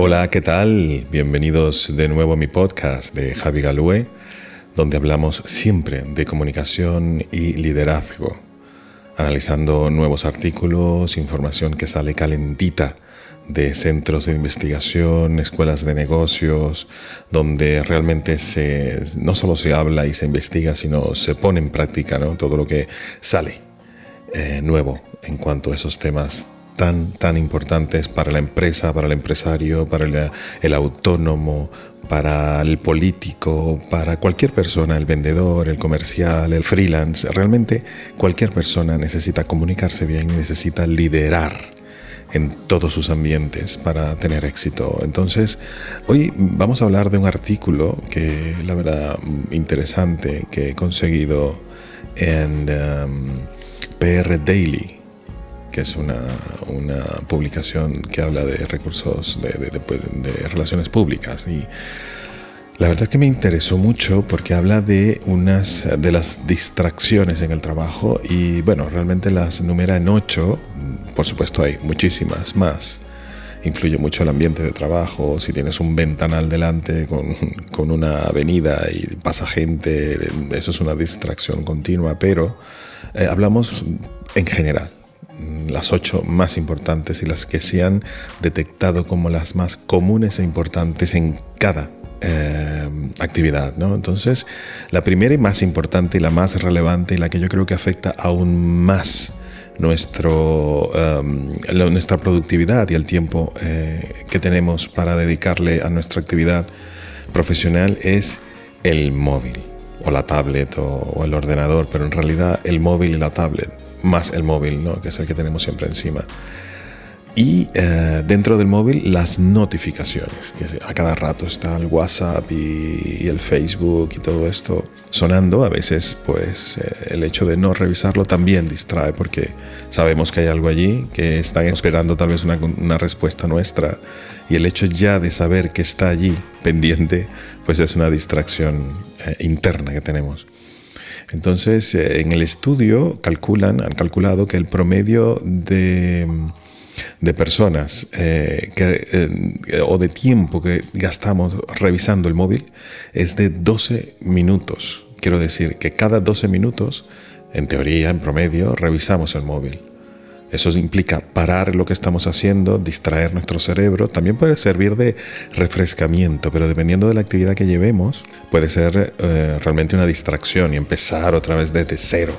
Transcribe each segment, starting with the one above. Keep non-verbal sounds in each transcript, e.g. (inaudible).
Hola, ¿qué tal? Bienvenidos de nuevo a mi podcast de Javi Galúe, donde hablamos siempre de comunicación y liderazgo, analizando nuevos artículos, información que sale calentita de centros de investigación, escuelas de negocios, donde realmente se, no solo se habla y se investiga, sino se pone en práctica ¿no? todo lo que sale eh, nuevo en cuanto a esos temas tan, tan importantes para la empresa, para el empresario, para el, autónomo, para el político, para cualquier persona, el vendedor, el comercial, el freelance. Realmente cualquier persona necesita comunicarse bien y necesita liderar en todos sus ambientes para tener éxito. Entonces, hoy vamos a hablar de un artículo que la verdad interesante que he conseguido en um, PR Daily que es una, publicación que habla de recursos de, relaciones públicas. Y la verdad es que me interesó mucho porque habla de unas de las distracciones en el trabajo y bueno, realmente las numera en ocho, por supuesto hay muchísimas más. Influye mucho el ambiente de trabajo, si tienes un ventanal delante con, una avenida y pasa gente, eso es una distracción continua, pero eh, hablamos en general las ocho más importantes y las que se han detectado como las más comunes e importantes en cada eh, actividad. ¿no? Entonces, la primera y más importante y la más relevante y la que yo creo que afecta aún más nuestro, em, nuestra productividad y el tiempo eh, que tenemos para dedicarle a nuestra actividad profesional es el móvil o la tablet o el ordenador, pero en realidad el móvil y la tablet más el móvil, ¿no? que es el que tenemos siempre encima. Y eh, dentro del móvil las notificaciones, que a cada rato está el WhatsApp y, el Facebook y todo esto sonando. A veces pues eh, el hecho de no revisarlo también distrae porque sabemos que hay algo allí, que están esperando tal vez una, una respuesta nuestra. Y el hecho ya de saber que está allí pendiente pues es una distracción eh, interna que tenemos. Entonces, eh, en el estudio calculan, han calculado que el promedio de, personas eh, eh, o de tiempo que gastamos revisando el móvil es de 12 minutos. Quiero decir que cada 12 minutos, en teoría, en promedio, revisamos el móvil. Eso implica parar lo que estamos haciendo, distraer nuestro cerebro. También puede servir de refrescamiento, pero dependiendo de la actividad que llevemos, puede ser eh, realmente una distracción y empezar otra vez desde cero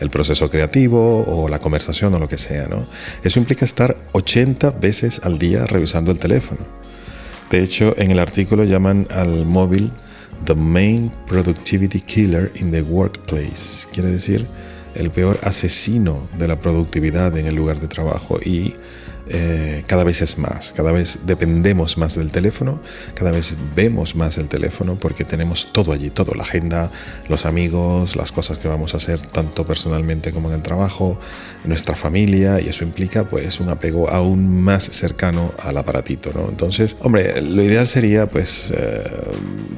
el proceso creativo o la conversación o lo que sea. ¿no? Eso implica estar 80 veces al día revisando el teléfono. De hecho, en el artículo llaman al móvil The Main Productivity Killer in the Workplace. Quiere decir el peor asesino de la productividad en el lugar de trabajo. Y eh, cada vez es más, cada vez dependemos más del teléfono, cada vez vemos más el teléfono porque tenemos todo allí, todo, la agenda, los amigos, las cosas que vamos a hacer tanto personalmente como en el trabajo, nuestra familia y eso implica pues un apego aún más cercano al aparatito, ¿no? Entonces, hombre, lo ideal sería pues eh,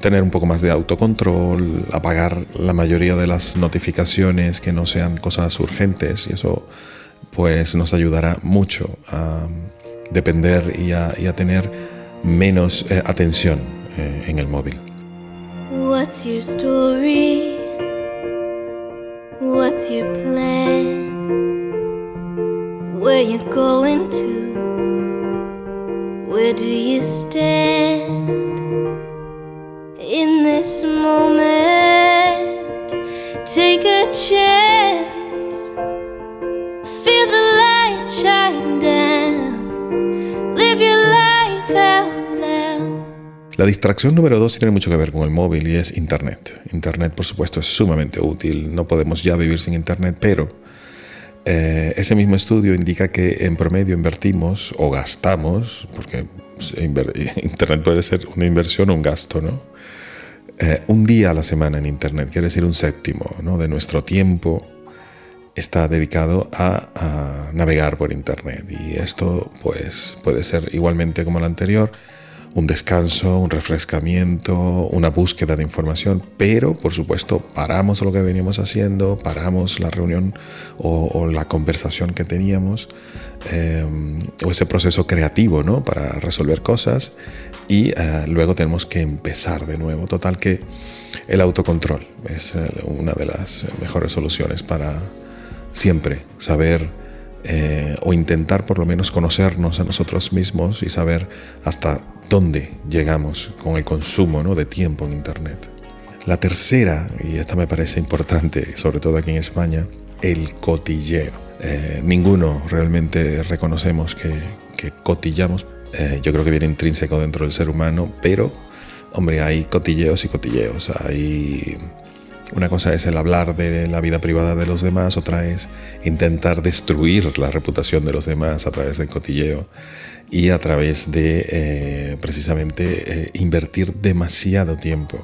tener un poco más de autocontrol, apagar la mayoría de las notificaciones que no sean cosas urgentes y eso pues nos ayudará mucho a depender y a, y a tener menos eh, atención eh, en el móvil. What's your story? What's your plan? Where you going to? Where do you stand? In this moment, take a chance. La distracción número dos tiene mucho que ver con el móvil y es Internet. Internet, por supuesto, es sumamente útil. No podemos ya vivir sin Internet, pero eh, ese mismo estudio indica que en promedio invertimos o gastamos, porque (laughs) Internet puede ser una inversión o un gasto, ¿no? Eh, un día a la semana en Internet, quiere decir un séptimo ¿no? de nuestro tiempo está dedicado a, a, navegar por Internet. Y esto pues, puede ser igualmente como el anterior un descanso, un refrescamiento, una búsqueda de información, pero por supuesto paramos lo que veníamos haciendo, paramos la reunión o, la conversación que teníamos, eh, o ese proceso creativo ¿no? para resolver cosas y eh, luego tenemos que empezar de nuevo. Total que el autocontrol es eh, una de las mejores soluciones para siempre saber eh, o intentar por lo menos conocernos a nosotros mismos y saber hasta dónde llegamos con el consumo ¿no? de tiempo en Internet. La tercera, y esta me parece importante, sobre todo aquí en España, el cotilleo. Eh, ninguno realmente reconocemos que, cotillamos. Eh, yo creo que viene intrínseco dentro del ser humano, pero, hombre, hay cotilleos y cotilleos. Hay una cosa es el hablar de la vida privada de los demás, otra es intentar destruir la reputación de los demás a través del cotilleo y a través de eh, precisamente eh, invertir demasiado tiempo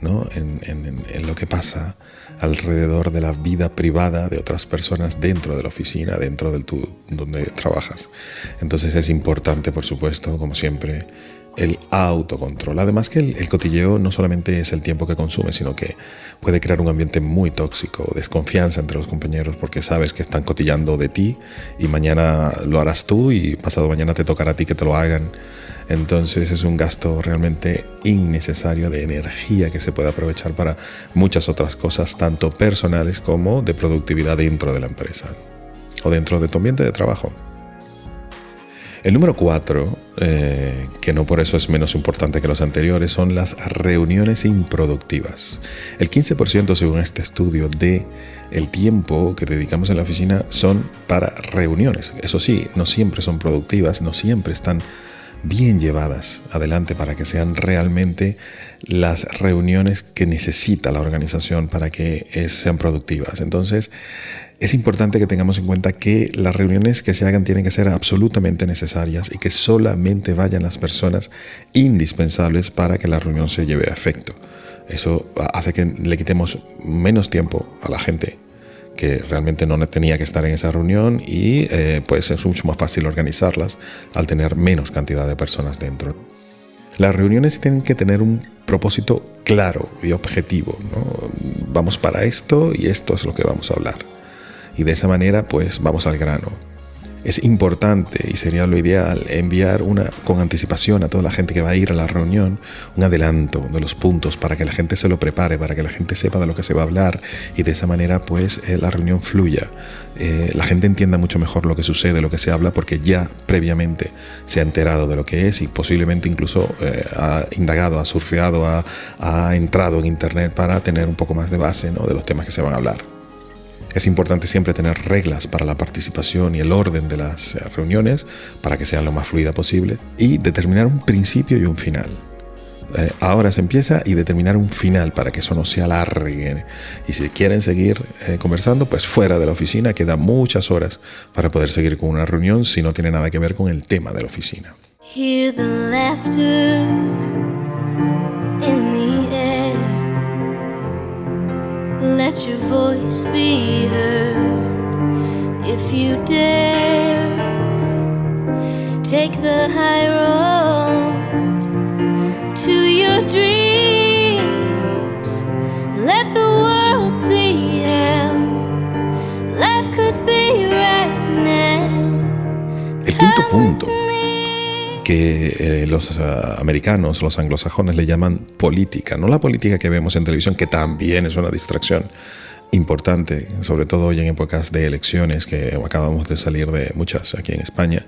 ¿no? en, lo que pasa alrededor de la vida privada de otras personas dentro de la oficina, dentro del tu, donde trabajas. Entonces es importante, por supuesto, como siempre, el autocontrol. Además que el, cotilleo no solamente es el tiempo que consume, sino que puede crear un ambiente muy tóxico, desconfianza entre los compañeros, porque sabes que están cotillando de ti y mañana lo harás tú y pasado mañana te tocará a ti que te lo hagan. Entonces es un gasto realmente innecesario de energía que se puede aprovechar para muchas otras cosas, tanto personales como de productividad dentro de la empresa o dentro de tu ambiente de trabajo. El número cuatro, eh, que no por eso es menos importante que los anteriores, son las reuniones improductivas. El 15% según este estudio de el tiempo que dedicamos en la oficina son para reuniones. Eso sí, no siempre son productivas, no siempre están bien llevadas adelante para que sean realmente las reuniones que necesita la organización para que sean productivas. Entonces, es importante que tengamos en cuenta que las reuniones que se hagan tienen que ser absolutamente necesarias y que solamente vayan las personas indispensables para que la reunión se lleve a efecto. Eso hace que le quitemos menos tiempo a la gente que realmente no tenía que estar en esa reunión y eh, pues es mucho más fácil organizarlas al tener menos cantidad de personas dentro. Las reuniones tienen que tener un propósito claro y objetivo. Vamos para esto y esto es lo que vamos a hablar y de esa manera pues vamos al grano. Es importante y sería lo ideal enviar una con anticipación a toda la gente que va a ir a la reunión un adelanto de los puntos para que la gente se lo prepare, para que la gente sepa de lo que se va a hablar y de esa manera pues eh, la reunión fluya. Eh, la gente entienda mucho mejor lo que sucede, lo que se habla, porque ya previamente se ha enterado de lo que es y posiblemente incluso eh, ha indagado, ha surfeado, ha, ha, entrado en internet para tener un poco más de base ¿no? de los temas que se van a hablar. Es importante siempre tener reglas para la participación y el orden de las eh, reuniones para que sean lo más fluida posible y determinar un principio y un final. Eh, ahora se empieza y determinar un final para que eso no se alargue. Y si quieren seguir eh, conversando, pues fuera de la oficina quedan muchas horas para poder seguir con una reunión si no tiene nada que ver con el tema de la oficina. Let your voice be heard. If you dare take the high road to your dreams eh, los uh, americanos, los anglosajones le llaman política, no la política que vemos en televisión, que también es una distracción importante, sobre todo hoy en épocas de elecciones, que acabamos de salir de muchas aquí en España,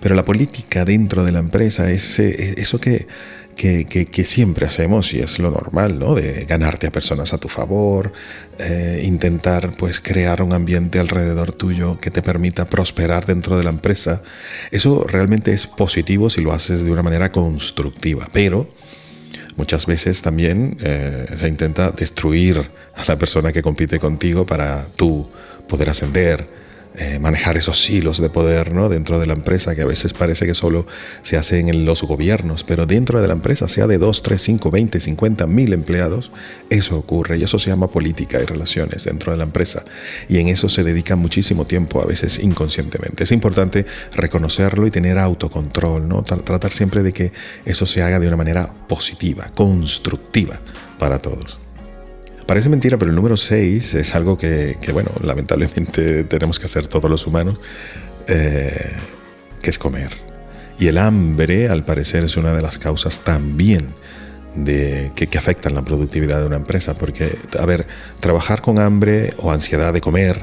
pero la política dentro de la empresa es eh, eso que siempre hacemos y es lo normal, ¿no? De ganarte a personas a tu favor, eh, intentar pues crear un ambiente alrededor tuyo que te permita prosperar dentro de la empresa. Eso realmente es positivo si lo haces de una manera constructiva, pero muchas veces también eh, se intenta destruir a la persona que compite contigo para tú poder ascender eh, manejar esos hilos de poder ¿no? dentro de la empresa, que a veces parece que solo se hacen en los gobiernos, pero dentro de la empresa, sea de 2, 3, 5, 20, 50 mil empleados, eso ocurre y eso se llama política y relaciones dentro de la empresa. Y en eso se dedica muchísimo tiempo, a veces inconscientemente. Es importante reconocerlo y tener autocontrol, ¿no? tratar siempre de que eso se haga de una manera positiva, constructiva para todos. Parece mentira, pero el número 6 es algo que, bueno, (laughs) lamentablemente tenemos que hacer todos los humanos, eh, que es comer. Y el hambre, al parecer, es una de las causas también de, que, que, afectan la productividad de una empresa. Porque, a ver, trabajar con hambre o ansiedad de comer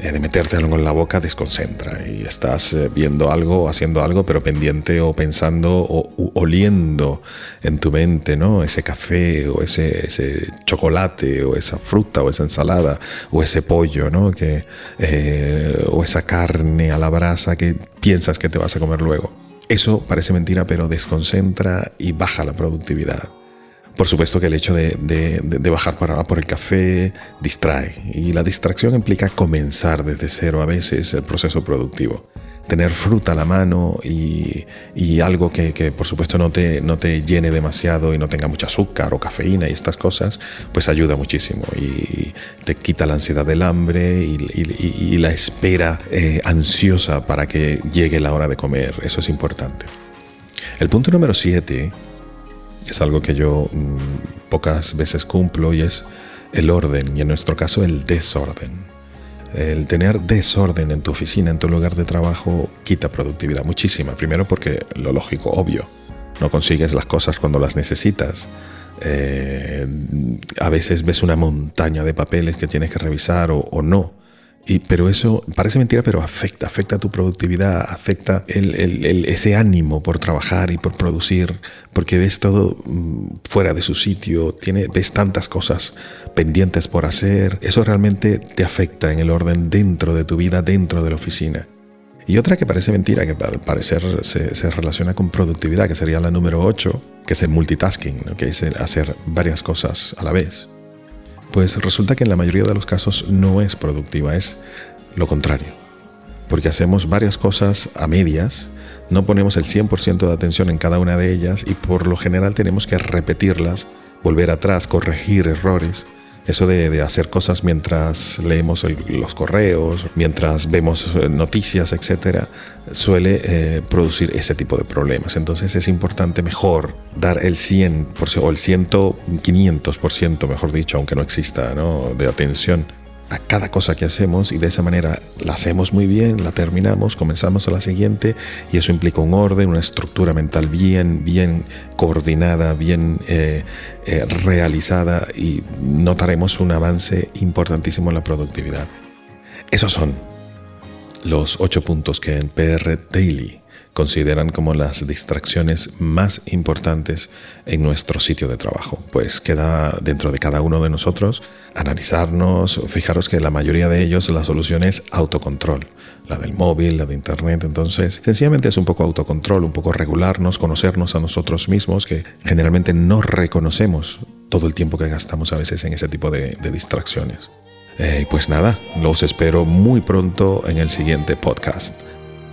de meterte algo en la boca desconcentra y estás eh, viendo algo, haciendo algo, pero pendiente o pensando o oliendo en tu mente, ¿no? Ese café o ese, ese chocolate o esa fruta o esa ensalada o ese pollo, ¿no? Que, eh, o esa carne a la brasa que piensas que te vas a comer luego. Eso parece mentira, pero desconcentra y baja la productividad. Por supuesto que el hecho de, bajar para por el café distrae y la distracción implica comenzar desde cero a veces el proceso productivo. Tener fruta a la mano y, algo que, por supuesto no te, no te llene demasiado y no tenga mucho azúcar o cafeína y estas cosas, pues ayuda muchísimo y te quita la ansiedad del hambre y, la espera eh, ansiosa para que llegue la hora de comer. Eso es importante. El punto número 7 es algo que yo mm, pocas veces cumplo y es el orden y en nuestro caso el desorden. El tener desorden en tu oficina, en tu lugar de trabajo, quita productividad muchísima. Primero porque lo lógico, obvio, no consigues las cosas cuando las necesitas. Eh, a veces ves una montaña de papeles que tienes que revisar o no pero eso parece mentira, pero afecta, afecta tu productividad, afecta ese ánimo por trabajar y por producir, porque ves todo mm, fuera de su sitio, tiene, ves tantas cosas pendientes por hacer, eso realmente te afecta en el orden dentro de tu vida, dentro de la oficina. Y otra que parece mentira, que al parecer se, relaciona con productividad, que sería la número 8, que es el multitasking, que es hacer varias cosas a la vez. Pues resulta que en la mayoría de los casos no es productiva, es lo contrario. Porque hacemos varias cosas a medias, no ponemos el 100% de atención en cada una de ellas y por lo general tenemos que repetirlas, volver atrás, corregir errores eso de, hacer cosas mientras leemos los correos, mientras vemos eh, noticias, etcétera, suele eh, producir ese tipo de problemas. Entonces es importante mejor dar el 100% o el 100, 500%, mejor dicho, aunque no exista, ¿no? de atención a cada cosa que hacemos y de esa manera la hacemos muy bien, la terminamos, comenzamos a la siguiente y eso implica un orden, una estructura mental bien, bien coordinada, bien eh, eh, realizada y notaremos un avance importantísimo en la productividad. Esos son los ocho puntos que en PR Daily consideran como las distracciones más importantes en nuestro sitio de trabajo. Pues queda dentro de cada uno de nosotros analizarnos, fijaros que la mayoría de ellos la solución es autocontrol, la del móvil, la de internet, entonces sencillamente es un poco autocontrol, un poco regularnos, conocernos a nosotros mismos, que generalmente no reconocemos todo el tiempo que gastamos a veces en ese tipo de, distracciones. Eh, pues nada, los espero muy pronto en el siguiente podcast.